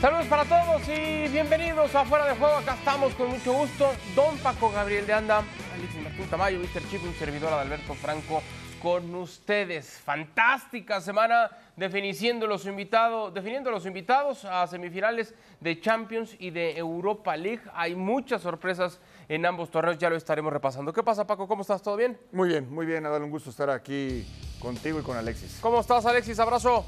Saludos para todos y bienvenidos a Fuera de Juego. Acá estamos con mucho gusto. Don Paco Gabriel de Anda, Alexis Martín Tamayo, Mr. Chip, un servidor de Alberto Franco con ustedes. Fantástica semana definiendo los invitados, definiendo los invitados a semifinales de Champions y de Europa League. Hay muchas sorpresas en ambos torneos, ya lo estaremos repasando. ¿Qué pasa, Paco? ¿Cómo estás? ¿Todo bien? Muy bien, muy bien. Adal, un gusto estar aquí contigo y con Alexis. ¿Cómo estás, Alexis? Abrazo.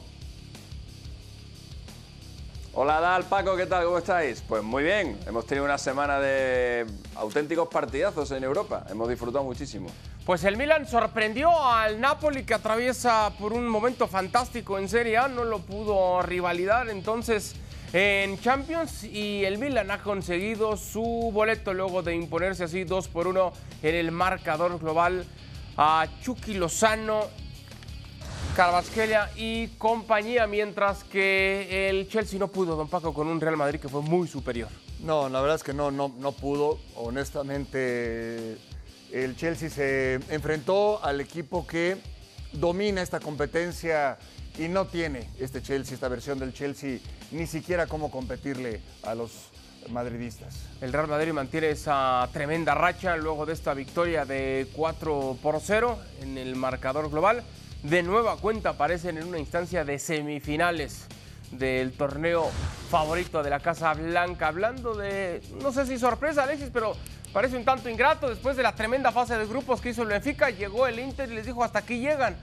Hola Dal, Paco, ¿qué tal? ¿Cómo estáis? Pues muy bien, hemos tenido una semana de auténticos partidazos en Europa, hemos disfrutado muchísimo. Pues el Milan sorprendió al Napoli que atraviesa por un momento fantástico en Serie A, no lo pudo rivalidar entonces en Champions y el Milan ha conseguido su boleto luego de imponerse así 2 por 1 en el marcador global a Chucky Lozano Carvajal y compañía, mientras que el Chelsea no pudo, don Paco, con un Real Madrid que fue muy superior. No, la verdad es que no, no, no pudo. Honestamente, el Chelsea se enfrentó al equipo que domina esta competencia y no tiene este Chelsea, esta versión del Chelsea, ni siquiera cómo competirle a los madridistas. El Real Madrid mantiene esa tremenda racha luego de esta victoria de 4 por 0 en el marcador global de nueva cuenta aparecen en una instancia de semifinales del torneo favorito de la Casa Blanca. Hablando de, no sé si sorpresa, Alexis, pero parece un tanto ingrato. Después de la tremenda fase de grupos que hizo el Benfica, llegó el Inter y les dijo: hasta aquí llegan.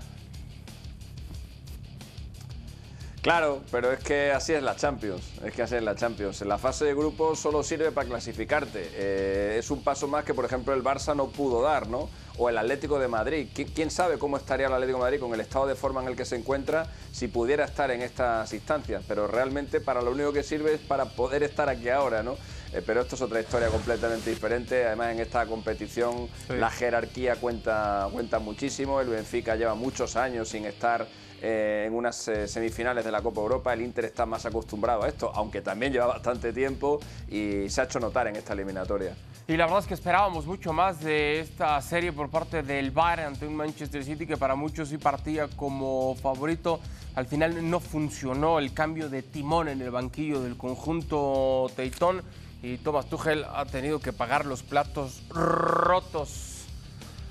Claro, pero es que así es la Champions, es que así es la Champions. La fase de grupos solo sirve para clasificarte. Eh, es un paso más que, por ejemplo, el Barça no pudo dar, ¿no? O el Atlético de Madrid. ¿Quién sabe cómo estaría el Atlético de Madrid con el estado de forma en el que se encuentra si pudiera estar en estas instancias? Pero realmente para lo único que sirve es para poder estar aquí ahora, ¿no? Eh, pero esto es otra historia completamente diferente. Además, en esta competición la jerarquía cuenta, cuenta muchísimo. El Benfica lleva muchos años sin estar eh, en unas eh, semifinales de la Copa Europa. El Inter está más acostumbrado a esto, aunque también lleva bastante tiempo y se ha hecho notar en esta eliminatoria. Y la verdad es que esperábamos mucho más de esta serie por parte del Bayern ante un Manchester City que para muchos sí partía como favorito. Al final no funcionó el cambio de timón en el banquillo del conjunto Teitón y Thomas Tuchel ha tenido que pagar los platos rotos.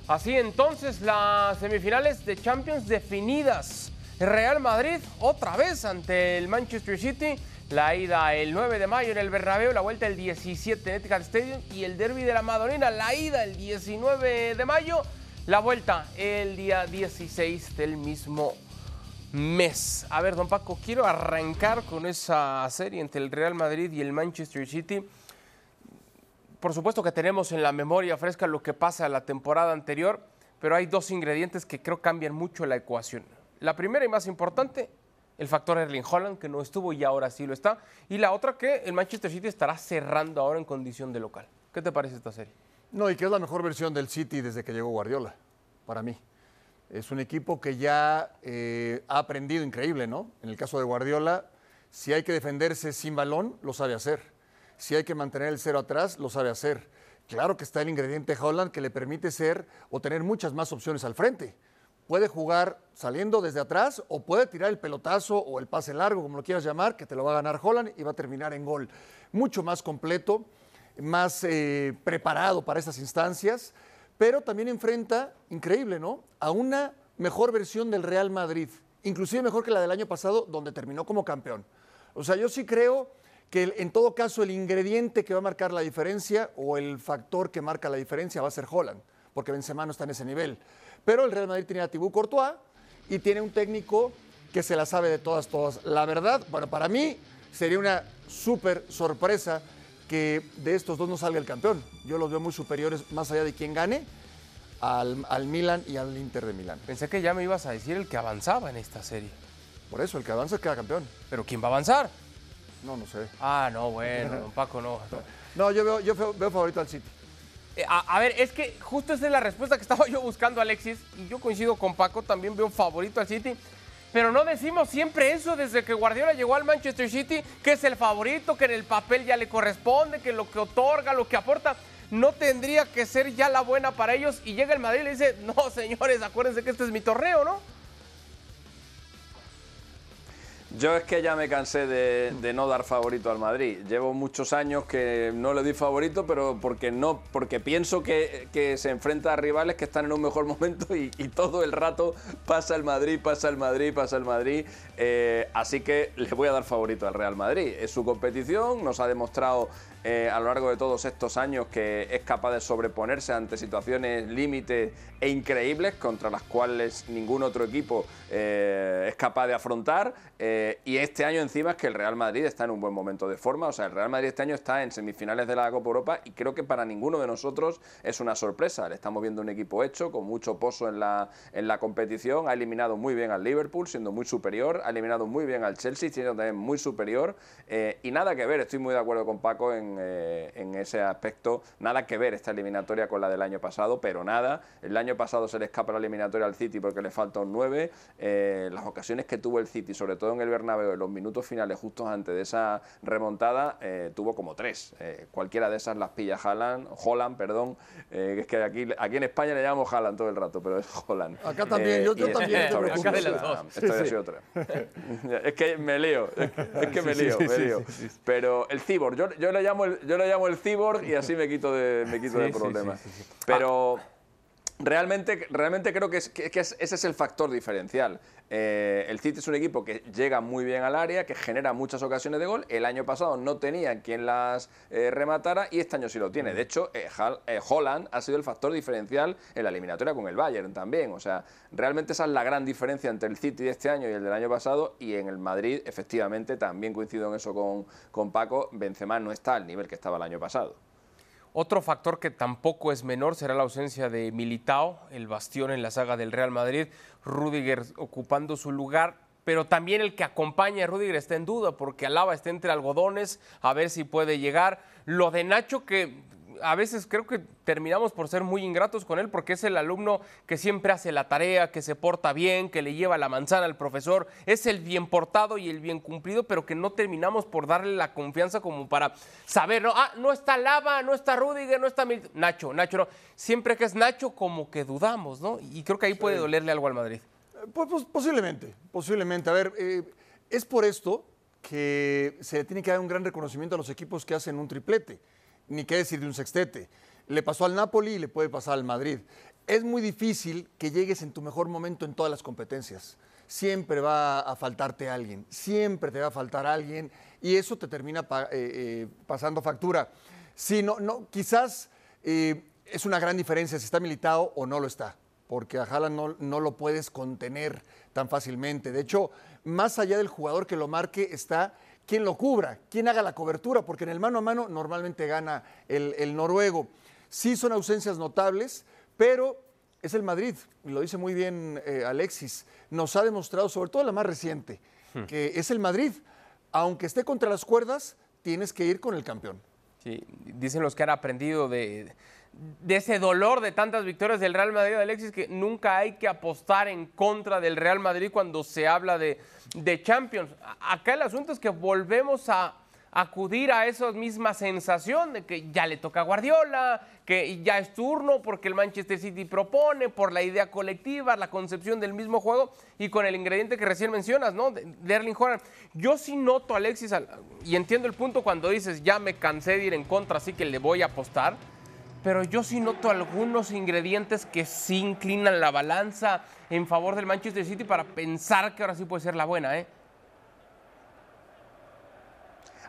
Así entonces las semifinales de Champions definidas. Real Madrid otra vez ante el Manchester City. La ida el 9 de mayo en el Bernabéu, la vuelta el 17 en Etihad Stadium y el derby de la Madonina, la ida el 19 de mayo, la vuelta el día 16 del mismo mes. A ver, don Paco, quiero arrancar con esa serie entre el Real Madrid y el Manchester City. Por supuesto que tenemos en la memoria fresca lo que pasa la temporada anterior, pero hay dos ingredientes que creo cambian mucho la ecuación. La primera y más importante, el factor Erling Holland, que no estuvo y ahora sí lo está. Y la otra, que el Manchester City estará cerrando ahora en condición de local. ¿Qué te parece esta serie? No, y que es la mejor versión del City desde que llegó Guardiola, para mí. Es un equipo que ya eh, ha aprendido increíble, ¿no? En el caso de Guardiola, si hay que defenderse sin balón, lo sabe hacer. Si hay que mantener el cero atrás, lo sabe hacer. Claro que está el ingrediente Holland que le permite ser o tener muchas más opciones al frente puede jugar saliendo desde atrás o puede tirar el pelotazo o el pase largo, como lo quieras llamar, que te lo va a ganar Holland y va a terminar en gol. Mucho más completo, más eh, preparado para esas instancias, pero también enfrenta, increíble, ¿no? A una mejor versión del Real Madrid, inclusive mejor que la del año pasado, donde terminó como campeón. O sea, yo sí creo que en todo caso el ingrediente que va a marcar la diferencia o el factor que marca la diferencia va a ser Holland, porque Benzema no está en ese nivel. Pero el Real Madrid tiene a Thibaut Courtois y tiene un técnico que se la sabe de todas, todas. La verdad, bueno, para mí sería una súper sorpresa que de estos dos no salga el campeón. Yo los veo muy superiores, más allá de quién gane, al, al Milan y al Inter de Milán. Pensé que ya me ibas a decir el que avanzaba en esta serie. Por eso, el que avanza queda campeón. ¿Pero quién va a avanzar? No, no sé. Ah, no, bueno, don Paco, no. No, yo veo, yo veo favorito al City. Eh, a, ver, es que justo esa es la respuesta que estaba yo buscando, Alexis, y yo coincido con Paco, también veo favorito al City. Pero no decimos siempre eso desde que Guardiola llegó al Manchester City, que es el favorito, que en el papel ya le corresponde, que lo que otorga, lo que aporta, no tendría que ser ya la buena para ellos. Y llega el Madrid y le dice, no señores, acuérdense que este es mi torneo, ¿no? Yo es que ya me cansé de, no dar favorito al Madrid. Llevo muchos años que no le doy favorito, pero porque no, porque pienso que, se enfrenta a rivales que están en un mejor momento y, todo el rato pasa el Madrid, pasa el Madrid, pasa el Madrid. Eh, así que le voy a dar favorito al Real Madrid. Es su competición, nos ha demostrado eh, a lo largo de todos estos años que es capaz de sobreponerse ante situaciones límites e increíbles contra las cuales ningún otro equipo eh, es capaz de afrontar. Eh, y este año encima es que el Real Madrid está en un buen momento de forma. O sea, el Real Madrid este año está en semifinales de la Copa Europa y creo que para ninguno de nosotros es una sorpresa. Le estamos viendo un equipo hecho, con mucho pozo en la, en la competición. Ha eliminado muy bien al Liverpool, siendo muy superior. Ha eliminado muy bien al Chelsea, siendo también muy superior. y nada que ver, estoy muy de acuerdo con Paco en eh, en, ese aspecto. Nada que ver esta eliminatoria con la del año pasado, pero nada. El año pasado se le escapa la eliminatoria al City porque le falta un 9. Eh, las ocasiones que tuvo el City, sobre todo en el Bernabéu, en los minutos finales, justo antes de esa remontada, eh, tuvo como tres. cualquiera de esas las pilla Haaland, Holland, perdón, es que aquí, aquí en España le llamamos Haaland todo el rato, pero es Holland. Acá también, yo, también. Acá de las dos. otra. es que me lío, es, que me lío, me lío. Pero el Cibor, yo, yo le llamo yo lo llamo el cyborg y así me quito de, me quito de problemas. Pero realmente, realmente creo que, ese es el factor diferencial. Eh, el City es un equipo que llega muy bien al área, que genera muchas ocasiones de gol. El año pasado no tenía quien las eh, rematara y este año sí lo tiene. De hecho, eh, Holland ha sido el factor diferencial en la eliminatoria con el Bayern también. O sea, realmente esa es la gran diferencia entre el City de este año y el del año pasado. Y en el Madrid, efectivamente, también coincido en eso con, con Paco, Benzema no está al nivel que estaba el año pasado. Otro factor que tampoco es menor será la ausencia de Militao, el bastión en la saga del Real Madrid, Rudiger ocupando su lugar, pero también el que acompaña a Rudiger está en duda porque Alaba está entre algodones, a ver si puede llegar. Lo de Nacho que a veces creo que terminamos por ser muy ingratos con él porque es el alumno que siempre hace la tarea, que se porta bien, que le lleva la manzana al profesor, es el bien portado y el bien cumplido, pero que no terminamos por darle la confianza como para saber, no, ah, no está Lava, no está Rudiger, no está Nacho, Nacho, no. Siempre que es Nacho como que dudamos, ¿no? Y creo que ahí puede dolerle algo al Madrid. Pues, pues posiblemente, posiblemente. A ver, eh, es por esto que se le tiene que dar un gran reconocimiento a los equipos que hacen un triplete ni qué decir de un sextete. Le pasó al Napoli y le puede pasar al Madrid. Es muy difícil que llegues en tu mejor momento en todas las competencias. Siempre va a faltarte alguien, siempre te va a faltar alguien y eso te termina eh, eh, pasando factura. Si no, no, quizás eh, es una gran diferencia si está militado o no lo está, porque a Haaland no, no lo puedes contener tan fácilmente. De hecho, más allá del jugador que lo marque está quién lo cubra, quién haga la cobertura, porque en el mano a mano normalmente gana el, noruego. Sí son ausencias notables, pero es el Madrid, lo dice muy bien eh, Alexis, nos ha demostrado, sobre todo la más reciente, hmm. que es el Madrid. Aunque esté contra las cuerdas, tienes que ir con el campeón. Sí, dicen los que han aprendido de, de ese dolor de tantas victorias del Real Madrid, Alexis, que nunca hay que apostar en contra del Real Madrid cuando se habla de, Champions. Acá el asunto es que volvemos a acudir a esa misma sensación de que ya le toca a Guardiola, que ya es turno porque el Manchester City propone, por la idea colectiva, la concepción del mismo juego y con el ingrediente que recién mencionas, ¿no? De, Erling Haaland. Yo sí noto, Alexis, y entiendo el punto cuando dices, ya me cansé de ir en contra, así que le voy a apostar pero yo sí noto algunos ingredientes que sí inclinan la balanza en favor del Manchester City para pensar que ahora sí puede ser la buena, ¿eh?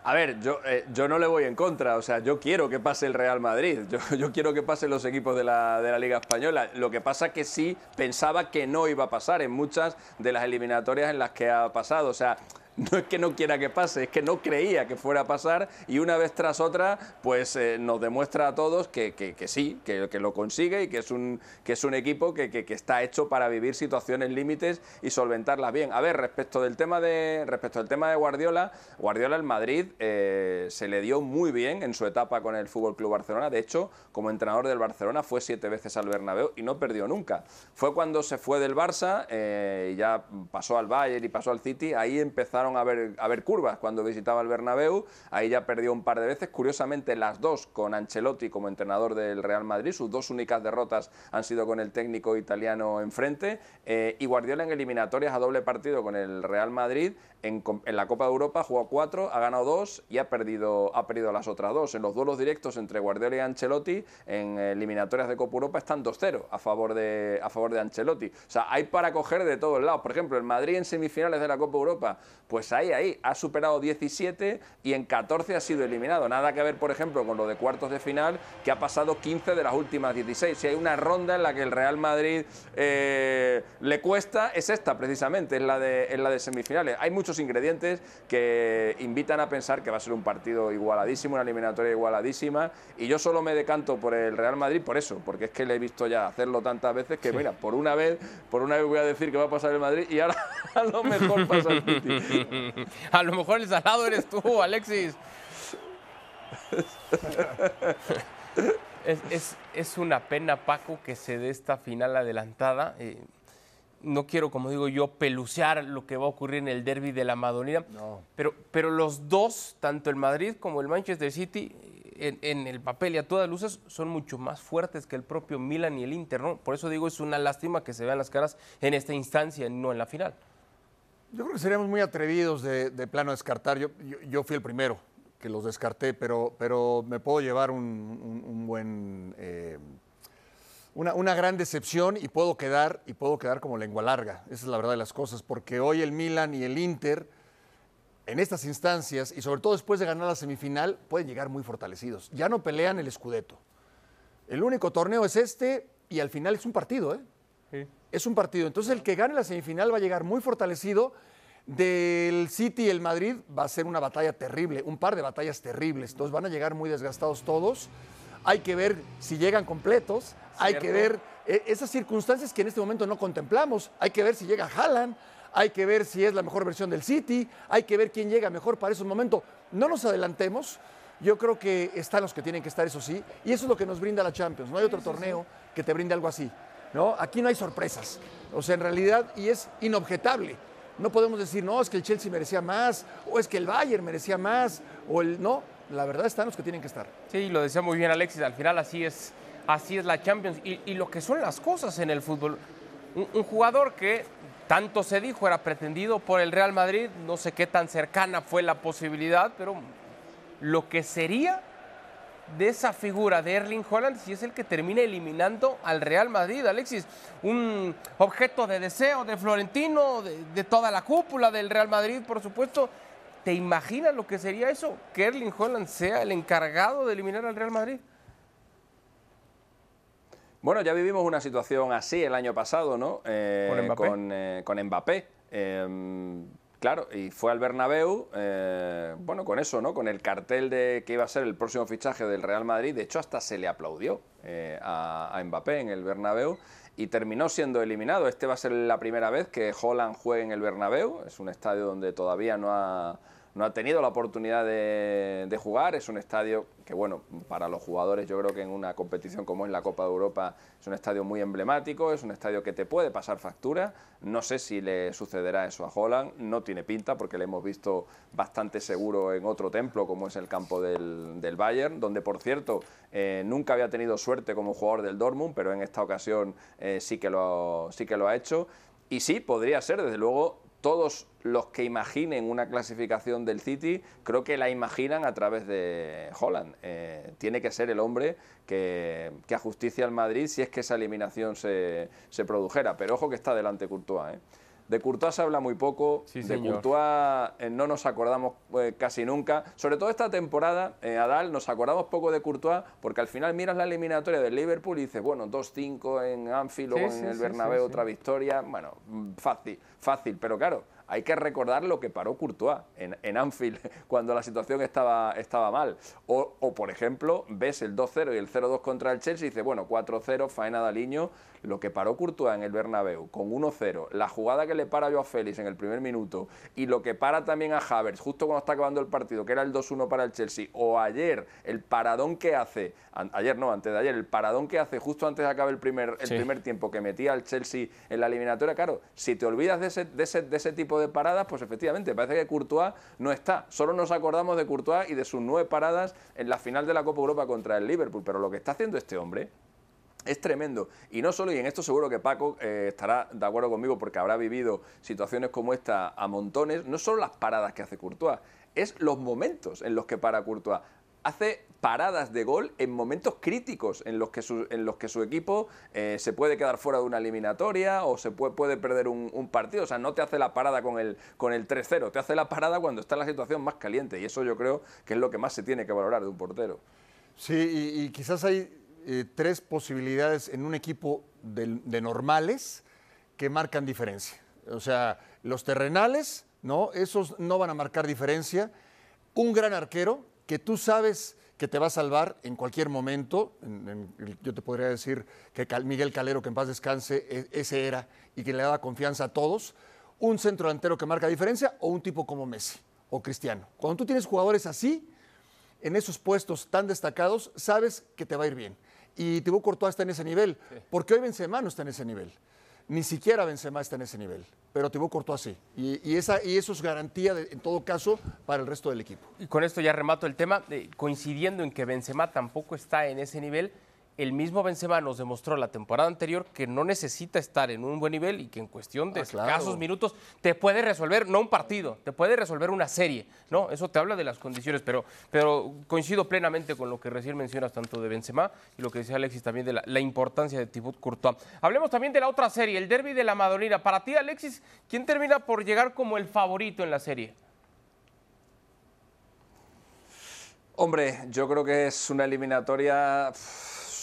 A ver, yo, eh, yo no le voy en contra, o sea, yo quiero que pase el Real Madrid, yo, quiero que pasen los equipos de la, de la, Liga Española. Lo que pasa que sí pensaba que no iba a pasar en muchas de las eliminatorias en las que ha pasado. O sea, no es que no quiera que pase, es que no creía que fuera a pasar y una vez tras otra, pues eh, nos demuestra a todos que, sí, que, lo consigue y que es un, que es un equipo que, está hecho para vivir situaciones límites y solventarlas bien. A ver, respecto del tema de, respecto del tema de Guardiola, Guardiola el Madrid eh, se le dio muy bien en su etapa con el Fútbol Club Barcelona. De hecho, como entrenador del Barcelona fue siete veces al Bernabéu y no perdió nunca. Fue cuando se fue del Barça eh, y ya pasó al Bayern y pasó al City, ahí empezaron a ver, a ver curvas cuando visitaba el Bernabéu. Ahí ya perdió un par de veces, curiosamente las dos con Ancelotti como entrenador del Real Madrid. Sus dos únicas derrotas han sido con el técnico italiano enfrente. Eh, y Guardiola en eliminatorias a doble partido con el Real Madrid. En, la Copa de Europa jugó cuatro, ha ganado dos y ha perdido, ha perdido las otras dos. En los duelos directos entre Guardiola y Ancelotti en eliminatorias de Copa Europa están 2-0 a favor de a favor de Ancelotti. O sea, hay para coger de todos lados. Por ejemplo, el Madrid en semifinales de la Copa Europa, pues ahí, ahí, ha superado 17 y en 14 ha sido eliminado. Nada que ver, por ejemplo, con lo de cuartos de final, que ha pasado 15 de las últimas 16. Si hay una ronda en la que el Real Madrid eh, le cuesta, es esta precisamente, es la, de, es la de semifinales. Hay muchos ingredientes que invitan a pensar que va a ser un partido igualadísimo, una eliminatoria igualadísima, y yo solo me decanto por el Real Madrid por eso, porque es que le he visto ya hacerlo tantas veces que, mira, por una vez, por una vez voy a decir que va a pasar el Madrid y ahora a lo mejor pasa el City. a lo mejor el salado eres tú, Alexis. es, una pena, Paco, que se dé esta final adelantada. Eh, no quiero, como digo yo, pelucear lo que va a ocurrir en el derby de la Madonina. Pero, pero los dos, tanto el Madrid como el Manchester City, en, el papel y a todas luces, son mucho más fuertes que el propio Milan y el Inter. Por eso digo, es una lástima que se vean las caras en esta instancia, no en la final. Yo creo que seríamos muy atrevidos de, plano descartar. Yo, yo, fui el primero que los descarté, pero, pero me puedo llevar un, buen. Eh, una, una, gran decepción y puedo quedar y puedo quedar como lengua larga. Esa es la verdad de las cosas, porque hoy el Milan y el Inter en estas instancias y sobre todo después de ganar la semifinal pueden llegar muy fortalecidos. Ya no pelean el Scudetto. El único torneo es este y al final es un partido, ¿eh? Sí. Es un partido. Entonces el que gane la semifinal va a llegar muy fortalecido. Del City y el Madrid va a ser una batalla terrible, un par de batallas terribles. Entonces van a llegar muy desgastados todos. Hay que ver si llegan completos, hay que ver eh, esas circunstancias que en este momento no contemplamos. Hay que ver si llega Haaland, hay que ver si es la mejor versión del City, hay que ver quién llega mejor para esos momentos. No nos adelantemos. Yo creo que están los que tienen que estar, eso sí, y eso es lo que nos brinda la Champions. No hay otro torneo que te brinde algo así. ¿No? Aquí no hay sorpresas. O sea, en realidad, y es inobjetable. No podemos decir, no, es que el Chelsea merecía más, o es que el Bayern merecía más, o el. No, la verdad están los que tienen que estar. Sí, lo decía muy bien Alexis, al final así es, así es la Champions. Y, lo que son las cosas en el fútbol. Un, jugador que tanto se dijo era pretendido por el Real Madrid, no sé qué tan cercana fue la posibilidad, pero lo que sería de esa figura de Erling Holland si es el que termina eliminando al Real Madrid, Alexis. Un objeto de deseo de Florentino, de, toda la cúpula del Real Madrid, por supuesto. ¿Te imaginas lo que sería eso? Que Erling Holland sea el encargado de eliminar al Real Madrid. Bueno, ya vivimos una situación así el año pasado, ¿no? Eh, con Mbappé. Con, eh, con Mbappé. Em, Claro, y fue al Bernabéu, eh, bueno, con eso, ¿no? Con el cartel de que iba a ser el próximo fichaje del Real Madrid. De hecho, hasta se le aplaudió eh, a, Mbappé en el Bernabéu y terminó siendo eliminado. Este va a ser la primera vez que Holland juegue en el Bernabéu. Es un estadio donde todavía no ha no ha tenido la oportunidad de, jugar. Es un estadio que, bueno, para los jugadores yo creo que en una competición como es la Copa de Europa es un estadio muy emblemático, es un estadio que te puede pasar factura. No sé si le sucederá eso a Holland, no tiene pinta porque le hemos visto bastante seguro en otro templo como es el campo del, Bayern, donde por cierto eh, nunca había tenido suerte como jugador del Dortmund, pero en esta ocasión eh, sí, que lo, sí que lo ha hecho. Y sí, podría ser, desde luego, todos los que imaginen una clasificación del City, creo que la imaginan a través de Holland. Eh, tiene que ser el hombre que, que ajusticia al Madrid si es que esa eliminación se, se produjera. Pero ojo que está delante Courtois. ¿eh? De Courtois se habla muy poco, de Courtois eh, no nos acordamos casi nunca. Sobre todo esta temporada, Adal, nos acordamos poco de Courtois porque al final miras la eliminatoria del Liverpool y dices, bueno, 2-5 en Anfield, luego en el Bernabéu otra victoria. Bueno, fácil, fácil, pero claro, hay que recordar lo que paró Courtois en, Anfield cuando la situación estaba, estaba mal. O, por ejemplo, ves el 2-0 y el 0-2 contra el Chelsea y dices, bueno, 4-0, faena de Aliño, lo que paró Courtois en el Bernabéu con 1-0, la jugada que le para a Félix en el primer minuto y lo que para también a Havertz justo cuando está acabando el partido, que era el 2-1 para el Chelsea, o ayer el paradón que hace, ayer no, antes de ayer, el paradón que hace justo antes de acabar el primer, el primer tiempo que metía al Chelsea en la eliminatoria, claro, si te olvidas de ese, de ese, de ese tipo de paradas, pues efectivamente, parece que Courtois no está. Solo nos acordamos de Courtois y de sus nueve paradas en la final de la Copa Europa contra el Liverpool, pero lo que está haciendo este hombre es tremendo. Y no solo, y en esto seguro que Paco eh, estará de acuerdo conmigo porque habrá vivido situaciones como esta a montones, no solo las paradas que hace Courtois, es los momentos en los que para Courtois. Hace paradas de gol en momentos críticos en los que su, en los que su equipo eh, se puede quedar fuera de una eliminatoria o se puede, perder un, partido. O sea, no te hace la parada con el, con el 3-0, te hace la parada cuando está en la situación más caliente. Y eso yo creo que es lo que más se tiene que valorar de un portero. Sí, y quizás hay eh, tres posibilidades en un equipo de, normales que marcan diferencia. O sea, los terrenales, ¿no? Esos no van a marcar diferencia. Un gran arquero que tú sabes que te va a salvar en cualquier momento. yo te podría decir que Miguel Calero, que en paz descanse, e, ese era y que le daba confianza a todos. Un centro delantero que marca diferencia o un tipo como Messi o Cristiano. Cuando tú tienes jugadores así, en esos puestos tan destacados, sabes que te va a ir bien. Y Thibaut Courtois está en ese nivel, porque hoy Benzema no está en ese nivel. Ni siquiera Benzema está en ese nivel, pero Thibaut Courtois sí. Y, esa, y eso es garantía, en todo caso, para el resto del equipo. Y con esto ya remato el tema, coincidiendo en que Benzema tampoco está en ese nivel, el mismo Benzema nos demostró la temporada anterior que no necesita estar en un buen nivel y que en cuestión de ah, escasos minutos te puede resolver, no un partido, te puede resolver una serie, ¿no? Eso te habla de las condiciones, pero, pero coincido plenamente con lo que recién mencionas tanto de Benzema y lo que decía Alexis también de la, importancia de Thibaut Courtois. Hablemos también de la otra serie, el derby de la Madonina. Para ti, Alexis, ¿quién termina por llegar como el favorito en la serie? Hombre, yo creo que es una eliminatoria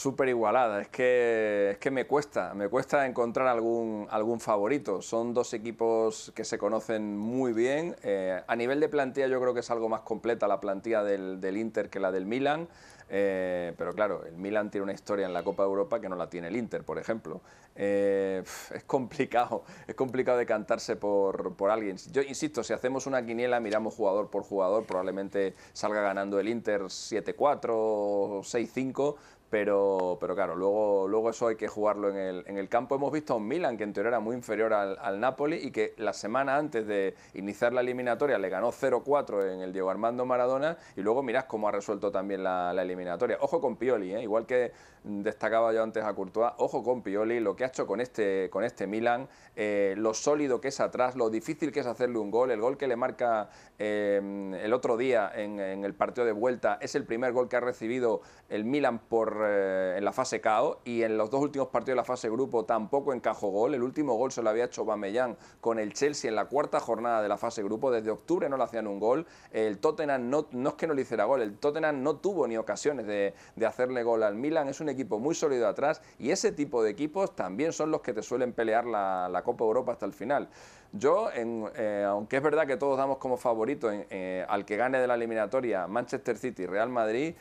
súper igualada. Es que, es que me cuesta, me cuesta encontrar algún, algún favorito. Son dos equipos que se conocen muy bien. Eh, a nivel de plantilla yo creo que es algo más completa la plantilla del, Inter que la del Milan. Eh, pero claro, el Milan tiene una historia en la Copa de Europa que no la tiene el Inter, por ejemplo. Eh, es complicado, es complicado decantarse por, por alguien. Yo insisto, si hacemos una quiniela, miramos jugador por jugador, probablemente salga ganando el Inter 7-4 o 6-5, pero, pero claro, luego, luego eso hay que jugarlo en el, en el campo. Hemos visto a un Milan que en teoría era muy inferior al, Napoli y que la semana antes de iniciar la eliminatoria le ganó 0-4 en el Diego Armando Maradona y luego mirás cómo ha resuelto también la, la eliminatoria. Ojo con Pioli, ¿eh? igual que destacaba yo antes a Courtois, ojo con Pioli, lo que ha hecho con este, con este Milan, eh, lo sólido que es atrás, lo difícil que es hacerle un gol, el gol que le marca eh, el otro día en, en, el partido de vuelta es el primer gol que ha recibido el Milan por eh, en la fase KO y en los dos últimos partidos de la fase grupo tampoco encajó gol. El último gol se lo había hecho Bamellán con el Chelsea en la cuarta jornada de la fase grupo. Desde octubre no le hacían un gol. El Tottenham no, no es que no le hiciera gol, el Tottenham no tuvo ni ocasiones de, hacerle gol al Milan. Es un muy sólido atrás y ese tipo de equipos también son los que te suelen pelear la, Copa Europa hasta el final. Yo, eh, aunque es verdad que todos damos como favorito eh, al que gane de la eliminatoria Manchester City y Real Madrid,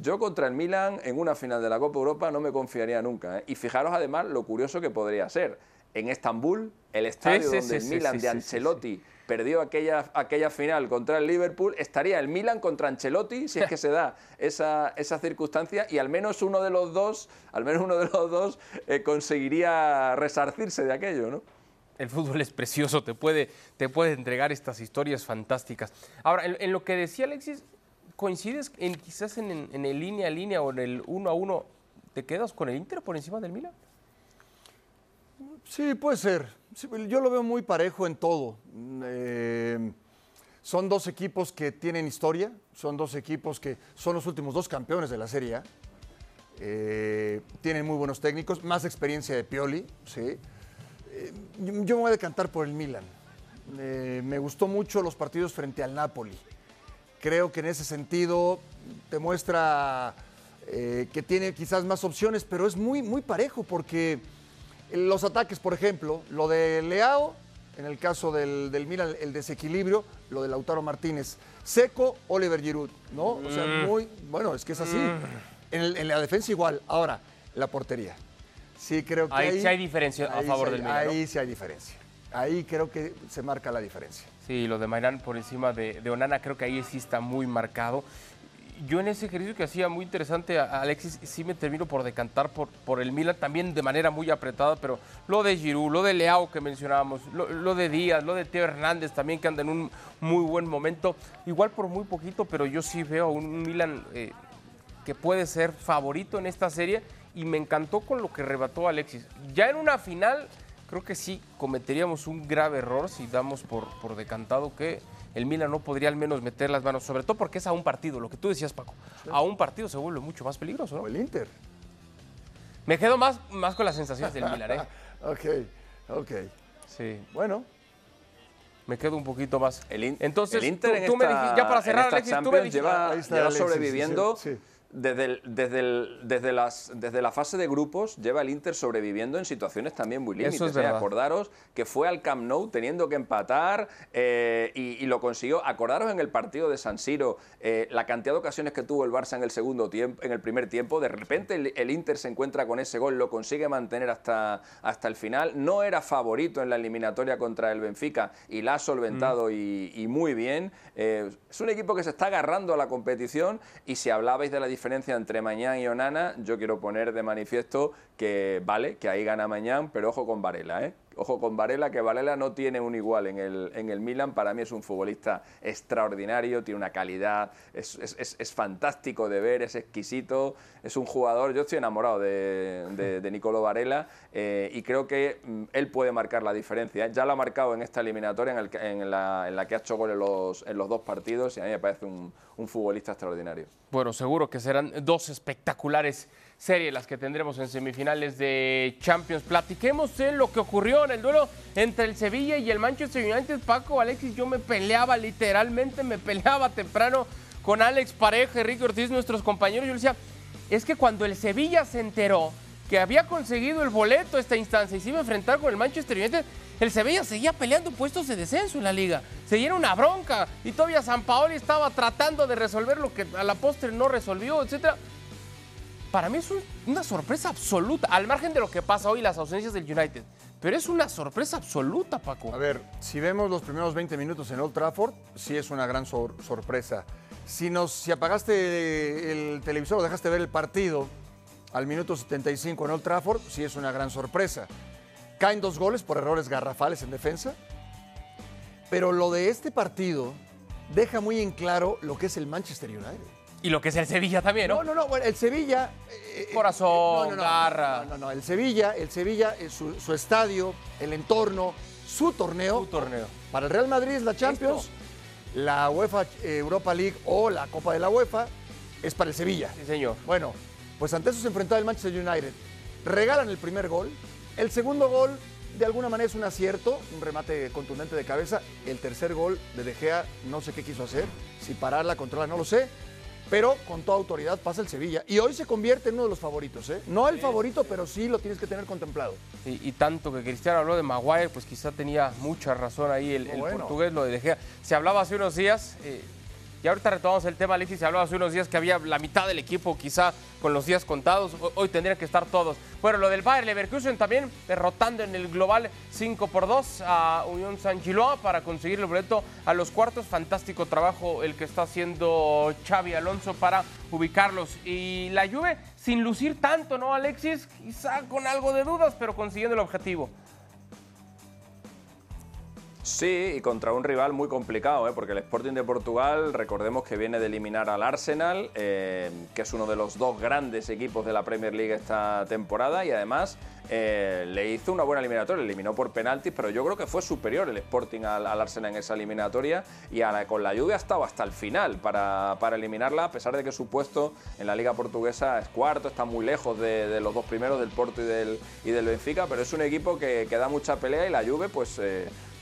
yo contra el Milan en una final de la Copa Europa no me confiaría nunca. ¿eh? Y fijaros además lo curioso que podría ser. En Estambul, el estadio donde el Milan de Ancelotti perdió aquella, aquella final contra el Liverpool, estaría el Milan contra Ancelotti si es que se da esa, esa circunstancia y al menos uno de los dos, al menos uno de los dos eh, conseguiría resarcirse de aquello, ¿no? El fútbol es precioso, te puede, te puede entregar estas historias fantásticas. Ahora, en lo que decía Alexis, ¿coincides en quizás en, el línea a línea o en el uno a uno? ¿Te quedas con el Inter por encima del Milan? Sí, puede ser. Yo lo veo muy parejo en todo. Eh, son dos equipos que tienen historia, son dos equipos que son los últimos dos campeones de la Serie A. Eh, tienen muy buenos técnicos, más experiencia de Pioli. ¿sí? Eh, yo me voy a decantar por el Milan. me gustó mucho los partidos frente al Napoli. Creo que en ese sentido demuestra eh, que tiene quizás más opciones, pero es muy, muy parejo porque los ataques, por ejemplo, lo de Leao, en el caso del, del Milan, el desequilibrio, lo de Lautaro Martínez, Seco, Oliver Giroud, ¿no? O sea, mm. muy, bueno, es que es así. Mm. En, la defensa igual. Ahora, la portería. Sí, creo que ahí, sí hay diferencia a favor del Milan. Ahí sí hay diferencia. Ahí creo que se marca la diferencia. Sí, lo de Mairán por encima de, Onana, creo que ahí sí está muy marcado. Yo en ese ejercicio que hacía muy interesante Alexis, sí me termino por decantar por, por el Milan, también de manera muy apretada, pero lo de Giroud, lo de Leao que mencionábamos, lo, de Díaz, lo de Teo Hernández también que anda en un muy buen momento, igual por muy poquito, pero yo sí veo un Milan eh, que puede ser favorito en esta serie y me encantó con lo que rebató Alexis. Ya en una final creo que sí cometeríamos un grave error si damos por, por decantado que el Milan no podría al menos meter las manos, sobre todo porque es a un partido, lo que tú decías, Paco. A un partido se vuelve mucho más peligroso, ¿no? O el Inter. Me quedo más, más con las sensaciones del Milan, ¿eh? ok, ok. Sí. Bueno. Me quedo un poquito más. El Entonces, Inter tú, me dijiste, ya para cerrar, Alexis, tú me dijiste, lleva, lleva sobreviviendo. sí desde, desde, desde, las, desde la fase de grupos lleva el Inter sobreviviendo en situaciones también muy límites. Es ¿eh? Acordaros que fue al Camp Nou teniendo que empatar eh, y, lo consiguió. Acordaros en el partido de San Siro eh, la cantidad de ocasiones que tuvo el Barça en el segundo tiempo, en el primer tiempo. De repente el, Inter se encuentra con ese gol, lo consigue mantener hasta, hasta el final. No era favorito en la eliminatoria contra el Benfica y la ha solventado mm. y, y, muy bien. es un equipo que se está agarrando a la competición y si hablabais de la diferencia diferencia entre Mañán y Onana, yo quiero poner de manifiesto que vale, que ahí gana Mañán, pero ojo con Varela, ¿eh? Ojo con Varela, que Varela no tiene un igual en el, en el Milan. Para mí es un futbolista extraordinario, tiene una calidad, es, es, fantástico de ver, es exquisito, es un jugador. Yo estoy enamorado de, de, de Nicolo Varela eh, y creo que mm, él puede marcar la diferencia. Ya lo ha marcado en esta eliminatoria en, el, en, la, en la, que ha hecho goles los, en los dos partidos y a mí me parece un, un futbolista extraordinario. Bueno, seguro que serán dos espectaculares serie las que tendremos en semifinales de Champions. Platiquemos de lo que ocurrió en el duelo entre el Sevilla y el Manchester United. Paco, Alexis, yo me peleaba literalmente, me peleaba temprano con Alex Pareja, Enrique Ortiz, nuestros compañeros. Yo decía, es que cuando el Sevilla se enteró que había conseguido el boleto a esta instancia y se iba a enfrentar con el Manchester United, el Sevilla seguía peleando puestos de descenso en la liga. Seguía una bronca y todavía San Paoli estaba tratando de resolver lo que a la postre no resolvió, etcétera para mí es una sorpresa absoluta, al margen de lo que pasa hoy, las ausencias del United. Pero es una sorpresa absoluta, Paco. A ver, si vemos los primeros 20 minutos en Old Trafford, sí es una gran sorpresa. Si, nos, si apagaste el televisor o dejaste ver el partido al minuto 75 en Old Trafford, sí es una gran sorpresa. Caen dos goles por errores garrafales en defensa. Pero lo de este partido deja muy en claro lo que es el Manchester United. Y lo que es el Sevilla también, ¿no? No, no, no, el Sevilla... Eh, eh, Corazón, no, garra. No, no, no, el Sevilla, el Sevilla, su, su, estadio, el entorno, su torneo. Su torneo. Para el Real Madrid es la Champions, la UEFA eh, Europa League o la Copa de la UEFA es para el Sevilla. Sí, señor. Bueno, pues ante eso se enfrentaba el Manchester United. Regalan el primer gol. El segundo gol, de alguna manera, es un acierto, un remate contundente de cabeza. El tercer gol de De Gea, no sé qué quiso hacer. Si pararla, controlar, no lo sé pero con toda autoridad pasa el Sevilla. Y hoy se convierte en uno de los favoritos, ¿eh? No el favorito, pero sí lo tienes que tener contemplado. Y, tanto que Cristiano habló de Maguire, pues quizá tenía mucha razón ahí el, portugués, lo de De Gea. Se hablaba hace unos días, eh, y ahorita retomamos el tema, Alexis, se hablaba hace unos días que había la mitad del equipo quizá con los días contados, hoy tendrían que estar todos. Bueno, lo del Bayern Leverkusen también derrotando en el global 5 por 2 a Unión San Giloa para conseguir el boleto a los cuartos. Fantástico trabajo el que está haciendo Xavi Alonso para ubicarlos. Y la Juve sin lucir tanto, ¿no, Alexis? Quizá con algo de dudas, pero consiguiendo el objetivo. Sí, y contra un rival muy complicado, ¿eh? porque el Sporting de Portugal, recordemos que viene de eliminar al Arsenal, eh, que es uno de los dos grandes equipos de la Premier League esta temporada, y además eh, le hizo una buena eliminatoria, eliminó por penaltis, pero yo creo que fue superior el Sporting al, Arsenal en esa eliminatoria, y con la lluvia ha estado hasta el final para, eliminarla, a pesar de que su puesto en la Liga Portuguesa es cuarto, está muy lejos de, los dos primeros, del Porto y del, y del Benfica, pero es un equipo que, que da mucha pelea y la Juve, pues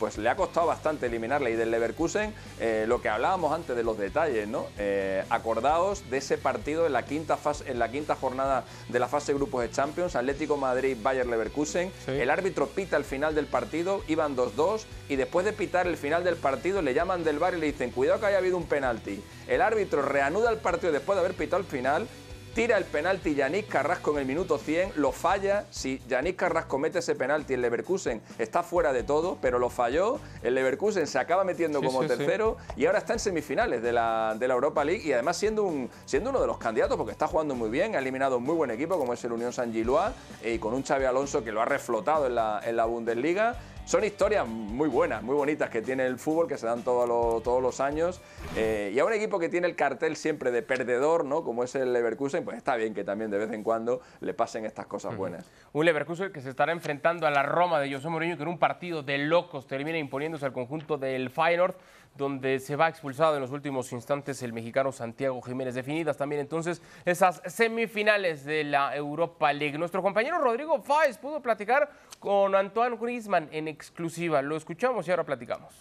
pues le ha costado bastante eliminarle. Y del Leverkusen, eh, lo que hablábamos antes de los detalles, ¿no? Eh, acordaos de ese partido en la quinta fase, en la quinta jornada de la fase de grupos de Champions, Atlético Madrid, Bayern Leverkusen. El árbitro pita al final del partido, iban 2-2 y después de pitar el final del partido le llaman del bar y le dicen, cuidado que haya habido un penalti. El árbitro reanuda el partido después de haber pitado el final tira el penalti Yannick Carrasco en el minuto 100, lo falla. Si Yannick Carrasco mete ese penalti, el Leverkusen está fuera de todo, pero lo falló. El Leverkusen se acaba metiendo como tercero y ahora está en semifinales de la, de la Europa League y además siendo, un, siendo uno de los candidatos porque está jugando muy bien, ha eliminado un muy buen equipo como es el Unión San Gilois y con un Xavi Alonso que lo ha reflotado en la, en la Bundesliga son historias muy buenas, muy bonitas que tiene el fútbol, que se dan todos los, todos los años. Eh, y a un equipo que tiene el cartel siempre de perdedor, ¿no? como es el Leverkusen, pues está bien que también de vez en cuando le pasen estas cosas buenas. Un Leverkusen que se estará enfrentando a la Roma de José Mourinho, que en un partido de locos termina imponiéndose al conjunto del Feyenoord donde se va expulsado en los últimos instantes el mexicano Santiago Jiménez. Definidas también entonces esas semifinales de la Europa League. Nuestro compañero Rodrigo Fáez pudo platicar con Antoine Griezmann en exclusiva. Lo escuchamos y ahora platicamos.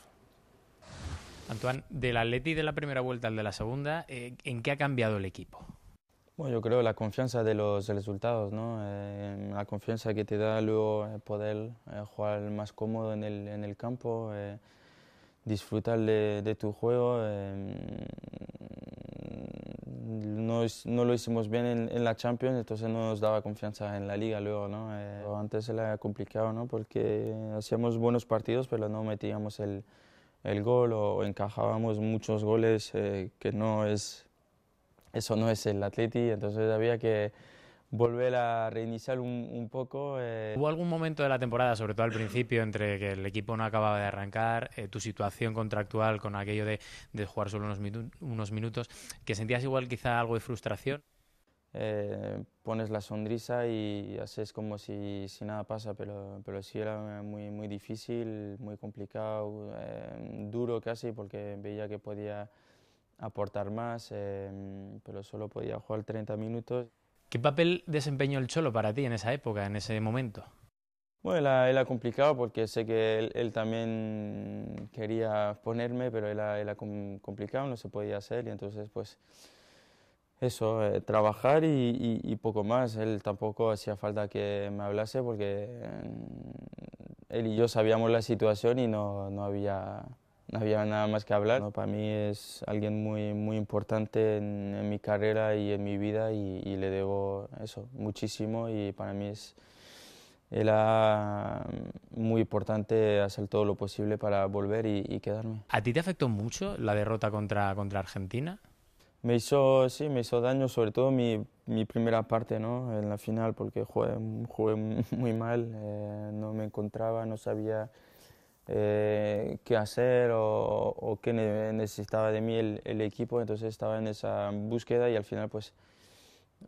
Antoine, del Atleti de la primera vuelta al de la segunda, eh, ¿en qué ha cambiado el equipo? Bueno, yo creo la confianza de los resultados, ¿no? Eh, la confianza que te da luego eh, poder jugar más cómodo en el, en el campo disfrutar de, tu juego. Em, no, no, lo hicimos bien en, la Champions, entonces no nos daba confianza en la liga luego, ¿no? Eh, antes era complicado, ¿no? Porque hacíamos buenos partidos, pero no metíamos el, el gol o encajábamos muchos goles eh, que no es... Eso no es el Atleti, entonces había que volver a reiniciar un, poco. Eh. ¿Hubo algún momento de la temporada, sobre todo al principio, entre que el equipo no acababa de arrancar, eh, tu situación contractual con aquello de, jugar solo unos, unos, minutos, que sentías igual quizá algo de frustración? Eh, pones la sonrisa y haces como si, si, nada pasa, pero, pero sí era muy, muy difícil, muy complicado, duro casi, porque veía que podía aportar más, pero solo podía jugar 30 minutos. ¿Qué papel desempeñó el Cholo para ti en esa época, en ese momento? Bueno, era, complicado porque sé que él, también quería ponerme, pero era, era, complicado, no se podía hacer y entonces pues eso, eh, trabajar y, poco más. Él tampoco hacía falta que me hablase porque mm, él y yo sabíamos la situación y no, no había no había nada más que hablar. Para mí es alguien muy, muy importante en, mi carrera y en mi vida y, le debo eso muchísimo y para mí es era muy importante hacer todo lo posible para volver y, quedarme. ¿A ti te afectó mucho la derrota contra, contra Argentina? Me hizo, sí, me hizo daño, sobre todo mi, mi primera parte ¿no? en la final, porque jugué, jugué muy mal, eh, no me encontraba, no sabía eh, qué hacer o, qué necesitaba de mí el, equipo, entonces estaba en esa búsqueda y al final pues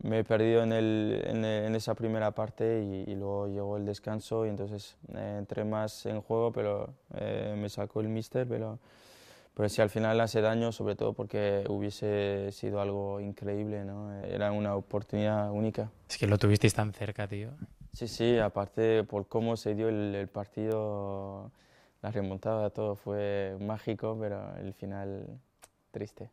me he perdido en, el, en, esa primera parte y, luego llegó el descanso y entonces eh, entré más en juego, pero eh, me sacó el míster, pero, pero sí al final hace daño, sobre todo porque hubiese sido algo increíble, ¿no? era una oportunidad única. Es que lo tuvisteis tan cerca, tío. Sí, sí, aparte por cómo se dio el, el partido la remontada, todo fue mágico, pero el final triste.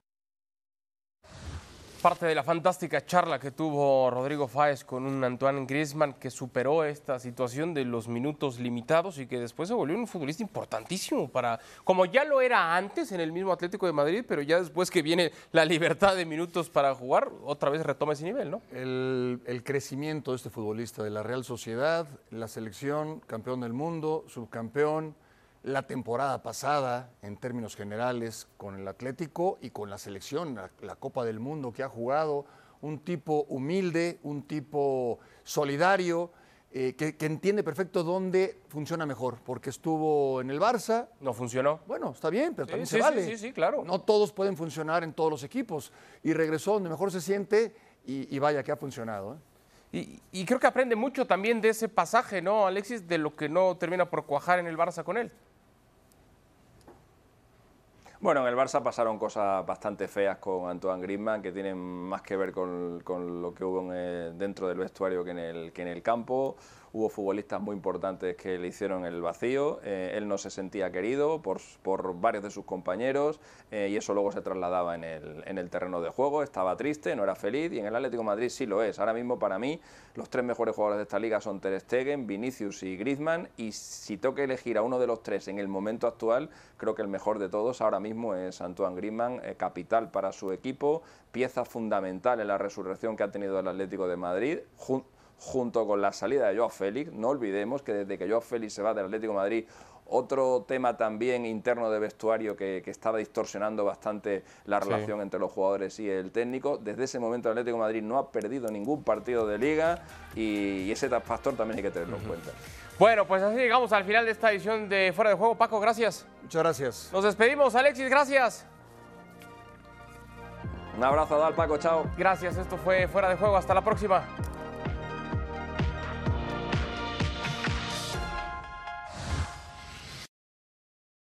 Parte de la fantástica charla que tuvo Rodrigo Fáez con un Antoine Griezmann que superó esta situación de los minutos limitados y que después se volvió un futbolista importantísimo para, como ya lo era antes en el mismo Atlético de Madrid, pero ya después que viene la libertad de minutos para jugar, otra vez retoma ese nivel, ¿no? El, el crecimiento de este futbolista de la Real Sociedad, la selección, campeón del mundo, subcampeón, la temporada pasada en términos generales con el Atlético y con la selección, la, Copa del Mundo que ha jugado, un tipo humilde, un tipo solidario, eh, que, entiende perfecto dónde funciona mejor, porque estuvo en el Barça. No funcionó. Bueno, está bien, pero también se vale. Sí, sí, claro. No todos pueden funcionar en todos los equipos. Y regresó donde mejor se siente y, vaya que ha funcionado. ¿eh? y, creo que aprende mucho también de ese pasaje, ¿no, Alexis? De lo que no termina por cuajar en el Barça con él. Bueno, en el Barça pasaron cosas bastante feas con Antoine Griezmann que tienen más que ver con, lo que hubo dentro del vestuario que en, el, que en el campo. Hubo futbolistas muy importantes que le hicieron el vacío, eh, él no se sentía querido por, varios de sus compañeros eh, y eso luego se trasladaba en el, en el terreno de juego, estaba triste, no era feliz y en el Atlético Madrid sí lo es. Ahora mismo para mí los tres mejores jugadores de esta liga son Ter Stegen, Vinicius y Griezmann y si que elegir a uno de los tres en el momento actual, creo que el mejor de todos ahora mismo es Antoine Griezmann, eh, capital para su equipo, pieza fundamental en la resurrección que ha tenido el Atlético de Madrid con la salida de Joao Félix. No olvidemos que desde que Joao Félix se va del Atlético de Madrid, otro tema también interno de vestuario que, estaba distorsionando bastante la relación entre los jugadores y el técnico. Desde ese momento el Atlético de Madrid no ha perdido ningún partido de liga y, ese factor también hay que tenerlo en cuenta. Bueno, pues así llegamos al final de esta edición de Fuera de Juego. Paco, gracias. Muchas gracias. Nos despedimos. Alexis, gracias. Un abrazo, Dal Paco, chao. Gracias, esto fue Fuera de Juego. Hasta la próxima.